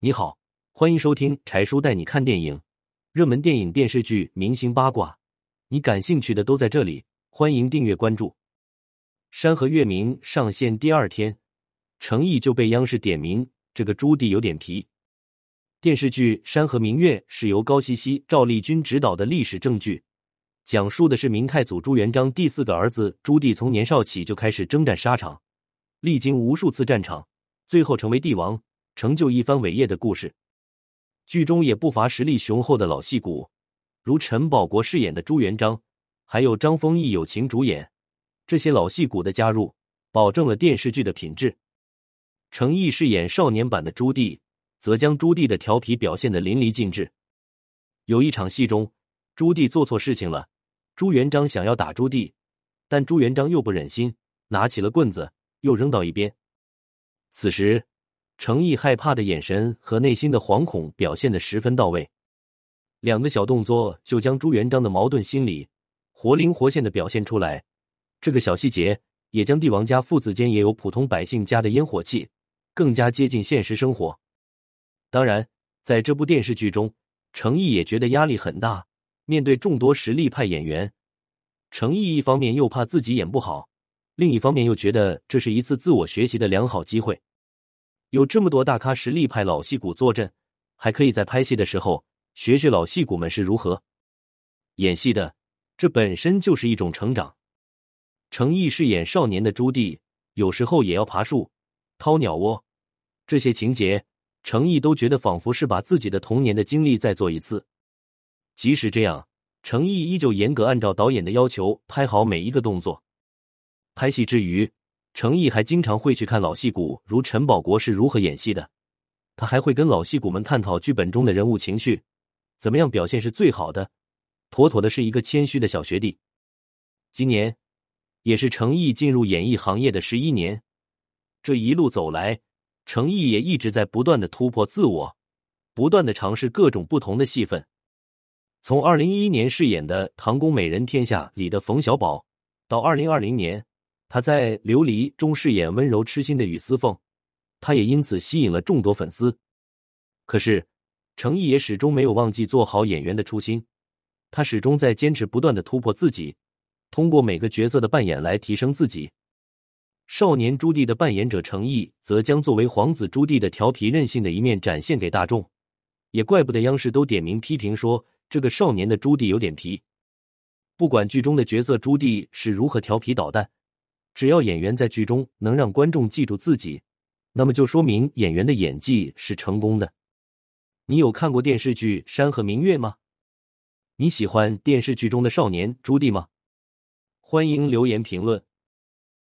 你好，欢迎收听柴叔带你看电影，热门电影、电视剧、明星八卦，你感兴趣的都在这里。欢迎订阅关注。《山河月明》上线第二天，程毅就被央视点名，这个朱棣有点皮。电视剧《山河明月》是由高希希、赵丽君执导的历史正剧，讲述的是明太祖朱元璋第四个儿子朱棣从年少起就开始征战沙场，历经无数次战场，最后成为帝王。成就一番伟业的故事，剧中也不乏实力雄厚的老戏骨，如陈宝国饰演的朱元璋，还有张丰毅友情主演。这些老戏骨的加入，保证了电视剧的品质。程毅饰演少年版的朱棣，则将朱棣的调皮表现的淋漓尽致。有一场戏中，朱棣做错事情了，朱元璋想要打朱棣，但朱元璋又不忍心，拿起了棍子又扔到一边。此时。程毅害怕的眼神和内心的惶恐表现的十分到位，两个小动作就将朱元璋的矛盾心理活灵活现的表现出来。这个小细节也将帝王家父子间也有普通百姓家的烟火气更加接近现实生活。当然，在这部电视剧中，程毅也觉得压力很大，面对众多实力派演员，程毅一方面又怕自己演不好，另一方面又觉得这是一次自我学习的良好机会。有这么多大咖实力派老戏骨坐镇，还可以在拍戏的时候学学老戏骨们是如何演戏的，这本身就是一种成长。程毅饰演少年的朱棣，有时候也要爬树、掏鸟窝，这些情节，程毅都觉得仿佛是把自己的童年的经历再做一次。即使这样，程毅依旧严格按照导演的要求拍好每一个动作。拍戏之余。程毅还经常会去看老戏骨，如陈宝国是如何演戏的。他还会跟老戏骨们探讨剧本中的人物情绪，怎么样表现是最好的。妥妥的是一个谦虚的小学弟。今年也是程毅进入演艺行业的十一年，这一路走来，程毅也一直在不断的突破自我，不断的尝试各种不同的戏份。从二零一一年饰演的《唐宫美人天下》里的冯小宝，到二零二零年。他在《琉璃》中饰演温柔痴心的雨丝凤，他也因此吸引了众多粉丝。可是，程毅也始终没有忘记做好演员的初心，他始终在坚持不断的突破自己，通过每个角色的扮演来提升自己。少年朱棣的扮演者程毅，则将作为皇子朱棣的调皮任性的一面展现给大众。也怪不得央视都点名批评说，这个少年的朱棣有点皮。不管剧中的角色朱棣是如何调皮捣蛋。只要演员在剧中能让观众记住自己，那么就说明演员的演技是成功的。你有看过电视剧《山河明月》吗？你喜欢电视剧中的少年朱棣吗？欢迎留言评论。